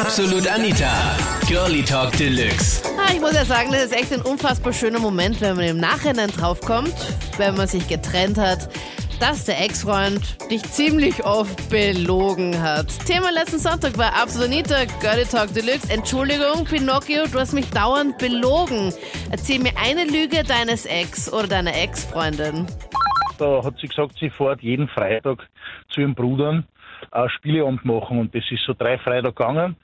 Absolut Anita. Girlie Talk Deluxe. Ah, ich muss ja sagen, das ist echt ein unfassbar schöner Moment, wenn man im Nachhinein draufkommt, wenn man sich getrennt hat, dass der Ex-Freund dich ziemlich oft belogen hat. Thema letzten Sonntag war Absolut Anita, Girlie Talk Deluxe. Entschuldigung, Pinocchio, du hast mich dauernd belogen. Erzähl mir eine Lüge deines Ex oder deiner Ex-Freundin. Da hat sie gesagt, sie fährt jeden Freitag zu ihren Brüdern ein Spieleabend machen und das ist so drei Freitag gegangen.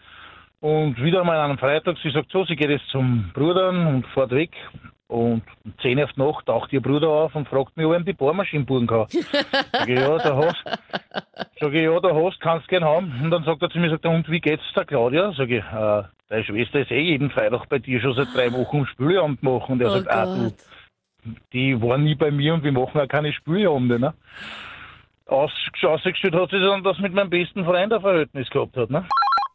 Und wieder mal an einem Freitag, sie sagt so, sie geht jetzt zum Brudern und fährt weg. Und um 10 auf die Nacht taucht ihr Bruder auf und fragt mich, ob ich ihm die Bohrmaschine buchen kann. Sag ich, ja, da hast, sag ich, ja, da hast, kannst gern haben. Und dann sagt er zu mir, sagt er, und wie geht's der Claudia? Sag ich, äh, deine Schwester ist eh jeden Freitag bei dir schon seit drei Wochen um Spieleabend machen. Und er Oh sagt, ah, du, Gott. die war nie bei mir und wir machen auch keine Spieleabende. Ne? Aus, ausgestellt hat sie dann, mit meinem besten Freund ein Verhältnis gehabt hat. Ne?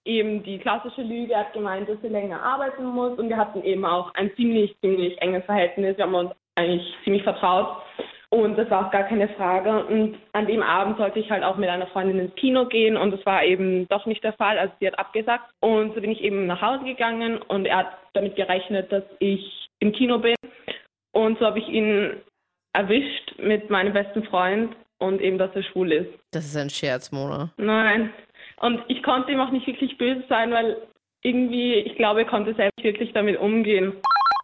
eben die klassische Lüge, er hat gemeint, dass sie länger arbeiten muss und wir hatten eben auch ein ziemlich, ziemlich enges Verhältnis. Wir haben uns eigentlich ziemlich vertraut und das war auch gar keine Frage. Und an dem Abend sollte ich halt auch mit einer Freundin ins Kino gehen und das war eben doch nicht der Fall, also sie hat abgesagt. Und so bin ich eben nach Hause gegangen und er hat damit gerechnet, dass ich im Kino bin und so habe ich ihn erwischt mit meinem besten Freund und eben, dass er schwul ist. Das ist ein Scherz, Mona. Nein. Und ich konnte ihm auch nicht wirklich böse sein, weil irgendwie, ich glaube, er konnte selbst wirklich damit umgehen.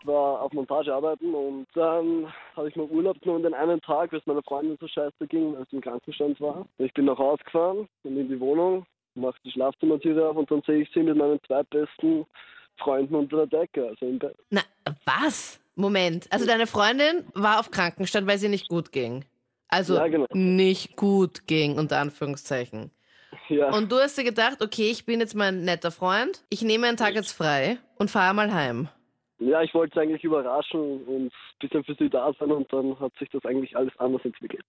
Ich war auf Montage arbeiten und dann habe ich mal Urlaub genommen den einen Tag, weil es meiner Freundin so scheiße ging, weil sie im Krankenstand war. Ich bin nach Hause gefahren und in die Wohnung, mache die Schlafzimmertür auf und dann sehe ich sie mit meinen zwei besten Freunden unter der Decke, also im Bett. Na, was? Moment. Also deine Freundin war auf Krankenstand, weil sie nicht gut ging. Also Ja, genau. nicht gut ging, unter Anführungszeichen. Ja, Und du hast dir gedacht, okay, ich bin jetzt mein netter Freund, ich nehme einen Tag jetzt frei und fahre mal heim. ja ich wollte sie eigentlich überraschen und ein bisschen für sie da sein und dann hat sich das eigentlich alles anders entwickelt.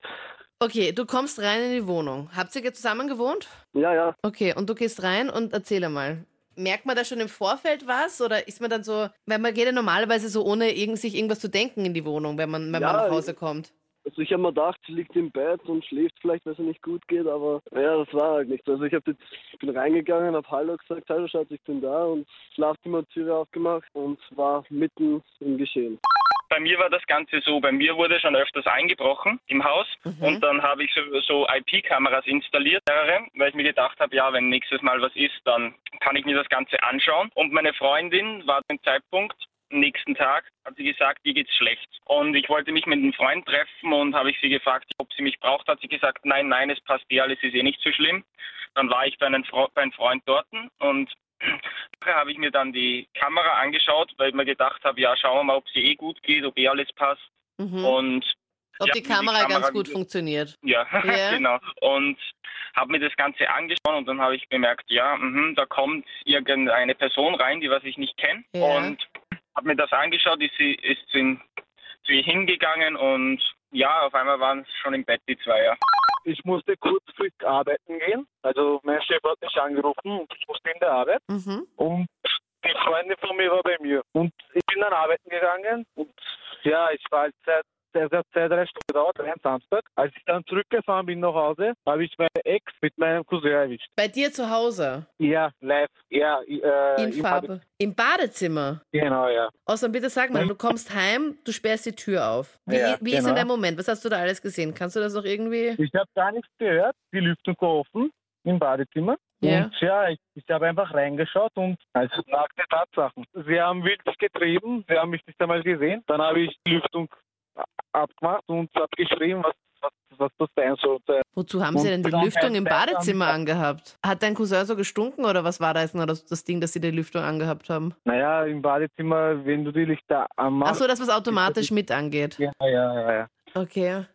Okay, du kommst rein in die Wohnung. Habt ihr zusammen gewohnt? Ja, ja, Okay, und du gehst rein und erzähl mal. Merkt man da schon im Vorfeld was oder ist man dann so, weil man geht ja normalerweise so ohne irgend, sich irgendwas zu denken in die Wohnung, wenn man, wenn man Ja, nach Hause kommt? Also ich habe mir gedacht, sie liegt im Bett und schläft vielleicht, weil es ihr nicht gut geht, aber ja, das war halt nichts. Also ich hab jetzt, bin reingegangen, habe Hallo gesagt, Hallo Schatz, ich bin da und Schlafzimmertüre aufgemacht und war mitten im Geschehen. Bei mir war das Ganze so, bei mir wurde schon öfters eingebrochen im Haus und dann habe ich so, so IP-Kameras installiert, mehrere, weil ich mir gedacht habe, ja, wenn nächstes Mal was ist, dann kann ich mir das Ganze anschauen. Und meine Freundin war zum Zeitpunkt, am nächsten Tag, hat sie gesagt, ihr geht's schlecht. Und ich wollte mich mit einem Freund treffen und habe ich sie gefragt, ob sie mich braucht, hat sie gesagt, nein, nein, es passt eh alles, ist eh nicht so schlimm. Dann war ich bei einem, Fre bei einem Freund dort und habe ich mir dann die Kamera angeschaut, weil ich mir gedacht habe, ja, schauen wir mal, ob sie eh gut geht, ob eh alles passt. Mhm. Und Ob die hab mir Kamera ganz gut funktioniert. Ja, Ja. genau. Und habe mir das Ganze angeschaut und dann habe ich bemerkt, ja, mhm, da kommt irgendeine Person rein, die was ich nicht kenne. Ja. Und habe mir das angeschaut, ist sie ist sie zu ihr hingegangen und ja, auf einmal waren es schon im Bett die zwei. Ja. Ich musste kurzfristig arbeiten gehen. Also mein Chef hat mich angerufen und ich musste in der Arbeit. Mhm. Und die Freundin von mir war bei mir. Und ich bin dann arbeiten gegangen und ja, ich war halt seit sehr, zwei, drei Stunden gedauert, ein Samstag. Als ich dann zurückgefahren bin nach Hause, habe ich meine Ex mit meinem Cousin erwischt. Bei dir zu Hause, Ja, live. Ja, äh, in Farbe. Im Badezimmer. Bad- Genau, ja. Außer bitte sag mal, du kommst heim, du sperrst die Tür auf. Wie, Ja, wie ist genau. denn der Moment? Was hast du da alles gesehen? Kannst du das noch irgendwie? Ich habe gar nichts gehört. Die Lüftung war offen im Badezimmer. Ja. Und ja, ich, ich habe einfach reingeschaut und also nackte Tatsachen. Sie haben wild getrieben, sie haben mich nicht einmal gesehen. Dann habe ich die Lüftung abgemacht und habe geschrieben, was, was, was das sein sollte. Wozu haben sie denn die Lüftung im Badezimmer angehabt? Hat dein Cousin so gestunken oder was war da jetzt noch das, das Ding, dass sie die Lüftung angehabt haben? Naja, im Badezimmer, wenn du die Lichter Ach anmachst. so, das was automatisch mit angeht. Ja, ja, ja, ja. Okay.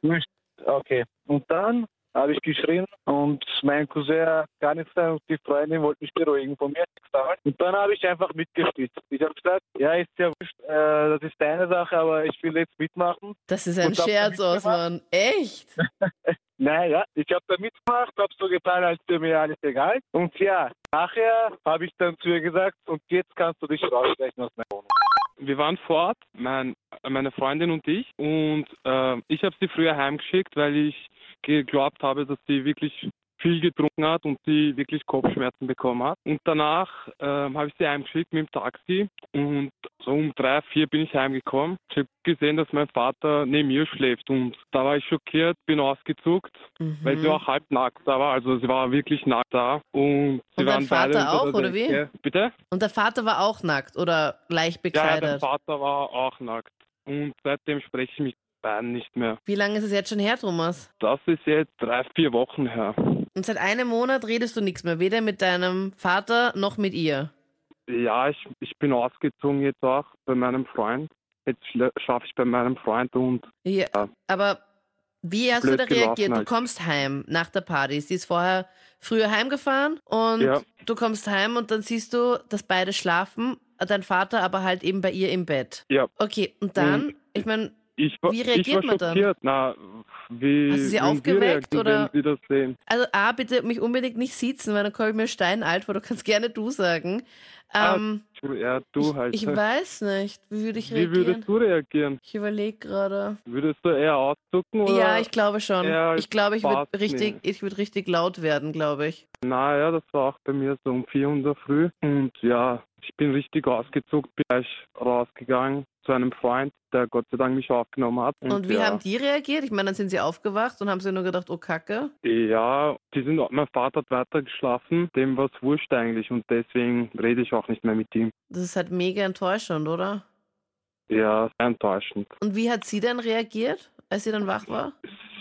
Okay. Und dann habe ich geschrien und mein Cousin hat gar nichts gesagt und die Freundin wollte mich beruhigen von mir. Und dann habe ich einfach mitgespielt. Ich habe gesagt, ja, ist ja wurscht, äh, das ist deine Sache, aber ich will jetzt mitmachen. Das ist ein Und Scherz, Osman. Echt? Naja, ich habe da mitgemacht, habe so getan, als wäre mir alles egal. Und ja, nachher habe ich dann zu ihr gesagt, und jetzt kannst du dich rausstreichen aus meiner Wohnung. Wir waren fort, mein, meine Freundin und ich, und äh, ich habe sie früher heimgeschickt, weil ich geglaubt habe, dass sie wirklich viel getrunken hat und sie wirklich Kopfschmerzen bekommen hat. Und danach ähm, habe ich sie heimgeschickt mit dem Taxi und so um drei, vier bin ich heimgekommen. Ich habe gesehen, dass mein Vater neben mir schläft und da war ich schockiert, bin ausgezuckt, Mhm. weil sie auch halb nackt da war. Also sie war wirklich nackt da und sie Und dein waren Vater beide auch, der oder wie? Decke. Bitte? Und der Vater war auch nackt oder leicht Ja, ja, der bekleidet. Vater war auch nackt. Und seitdem spreche ich mit beiden nicht mehr. Wie lange ist es jetzt schon her, Thomas? Das ist jetzt drei, vier Wochen her. Und seit einem Monat redest du nichts mehr, weder mit deinem Vater noch mit ihr. Ja, ich, ich bin ausgezogen jetzt auch bei meinem Freund. Jetzt schaffe ich bei meinem Freund und Ja, Ja. aber wie hast du da reagiert? Du halt. kommst heim nach der Party. Sie ist vorher früher heimgefahren und Ja. du kommst heim und dann siehst du, dass beide schlafen, dein Vater aber halt eben bei ihr im Bett. ja, Okay, und dann, Und- ich meine, ich Wie ich reagiert war man dann? Na, wie, Hast du sie wie aufgeweckt, reagieren, oder? Sie das sehen? also A, bitte mich unbedingt nicht sitzen, weil dann komme ich mir steinalt vor, du kannst gerne du sagen. Ähm, Ja, du halt. ich weiß nicht, wie würde ich wie reagieren? würdest du reagieren? Ich überlege gerade. Würdest du eher auszucken oder? Ja, ich glaube schon. Ich glaube, ich würde richtig, nehmen? ich würde richtig laut werden, glaube ich. Naja, das war auch bei mir so um 4 Uhr Früh. Und ja, ich bin richtig ausgezuckt, bin gleich rausgegangen zu einem Freund, der Gott sei Dank mich aufgenommen hat. Und, wie ja, haben die reagiert? Ich meine, dann sind sie aufgewacht und haben sich nur gedacht, oh Kacke. Ja, die sind, mein Vater hat weiter geschlafen, dem war es wurscht eigentlich und deswegen rede ich auch nicht mehr mit ihm. Das ist halt mega enttäuschend, oder? Ja, sehr enttäuschend. Und wie hat sie dann reagiert, als sie dann wach war?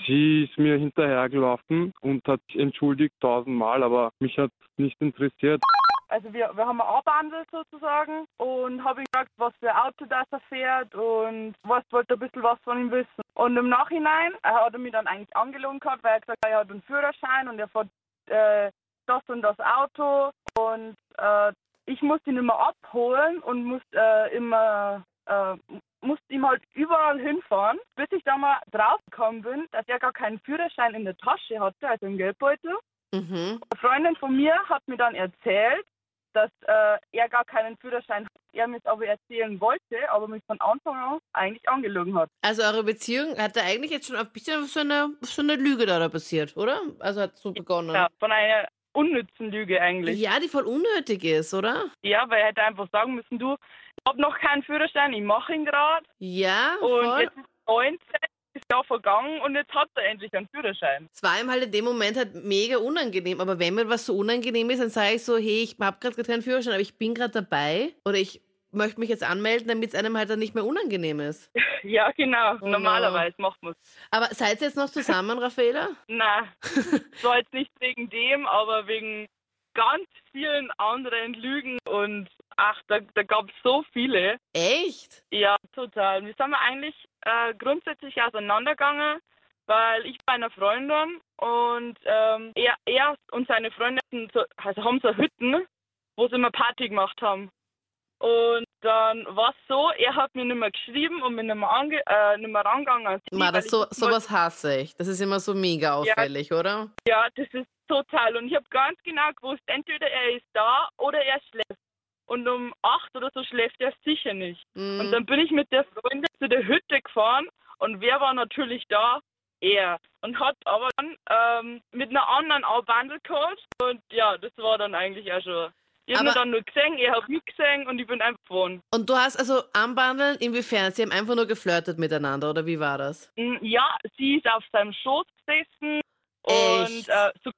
Sie ist mir hinterhergelaufen und hat sich entschuldigt tausendmal, aber mich hat nicht interessiert. Also wir, wir haben abhandelt sozusagen und habe ihm gesagt, was für ein Auto das er fährt und was wollte ein bisschen was von ihm wissen. Und im Nachhinein äh, hat er mich dann eigentlich angelogen gehabt, weil er gesagt hat, er hat einen Führerschein und er fährt äh, das und das Auto und äh, ich musste ihn immer abholen und musste äh, immer äh, musste ihm halt überall hinfahren, bis ich da mal draufgekommen bin, dass er gar keinen Führerschein in der Tasche hatte, also im Geldbeutel. Mhm. Eine Freundin von mir hat mir dann erzählt, dass äh, er gar keinen Führerschein hat. Er mir es aber erzählen wollte, aber mich von Anfang an eigentlich angelogen hat. Also eure Beziehung hat da eigentlich jetzt schon ein bisschen so eine, so eine Lüge da, da passiert, oder? Also hat so begonnen. Ja, von einer unnützen Lüge eigentlich. Ja, die voll unnötig ist, oder? Ja, weil er hätte einfach sagen müssen, du, ich habe noch keinen Führerschein, ich mache ihn gerade. Ja, Und voll. jetzt ist 19, ist Jahr vergangen und jetzt hat er endlich einen Führerschein. Es war ihm halt in dem Moment halt mega unangenehm. Aber wenn mir was so unangenehm ist, dann sage ich so, hey, ich habe gerade keinen Führerschein, aber ich bin gerade dabei. Oder ich möchte mich jetzt anmelden, damit es einem halt dann nicht mehr unangenehm ist. Ja, genau. Oh, Normalerweise macht man es. Aber seid ihr jetzt noch zusammen, Raffaela? Nein, war jetzt nicht wegen dem, aber wegen ganz vielen anderen Lügen und ach, da, da gab es so viele. Echt? Ja, total. Wir sind eigentlich äh, grundsätzlich auseinandergegangen, weil ich bei einer Freundin und ähm, er, er und seine Freundin so, also haben so Hütten, wo sie immer Party gemacht haben. Und dann war es so, er hat mir nicht mehr geschrieben und mir nicht mehr, ange, äh, nicht mehr rangegangen. Ma, das so, sowas hasse ich. Das ist immer so mega auffällig, oder? Ja, das ist total. Und ich habe ganz genau gewusst, entweder er ist da oder er schläft. Und um acht oder so schläft er sicher nicht. Mhm. Und dann bin ich mit der Freundin zu der Hütte gefahren und wer war natürlich da? Er. Und hat aber dann ähm, mit einer anderen auch Bundle gehabt. Und ja, das war dann eigentlich auch schon. Ich habe dann nur gesehen, er hat mich gesehen und ich bin einfach gefahren. Und du hast also anbandeln, inwiefern? Sie haben einfach nur geflirtet miteinander, oder wie war das? Mm, Ja, sie ist auf seinem Schoß gesessen Echt? und äh, so,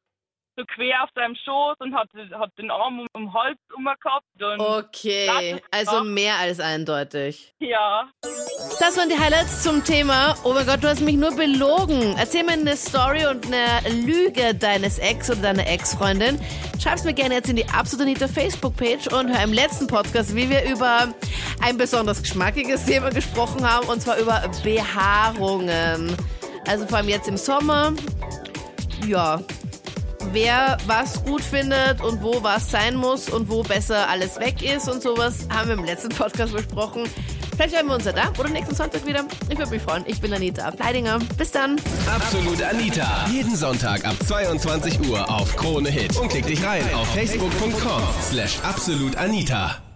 so quer auf seinem Schoß und hat, hat den Arm um den Hals umgehabt. Okay, also mehr als eindeutig. ja, Das waren die Highlights zum Thema. Oh mein Gott, du hast mich nur belogen. Erzähl mir eine Story und eine Lüge deines Ex oder deiner Ex-Freundin. Schreib's mir gerne jetzt in die Absolut Anita Facebook-Page und hör im letzten Podcast, wie wir über ein besonders geschmackiges Thema gesprochen haben, und zwar über Behaarungen. Also vor allem jetzt im Sommer. Ja, wer was gut findet und wo was sein muss und wo besser alles weg ist und sowas, haben wir im letzten Podcast besprochen. Vielleicht hören wir uns ja da oder nächsten Sonntag wieder. Ich würde mich freuen. Ich bin Anita Ableidinger. Bis dann. Absolut Anita. Jeden Sonntag ab 22 Uhr auf Krone Hit. Und klick dich rein auf facebook.com slash absolutanita.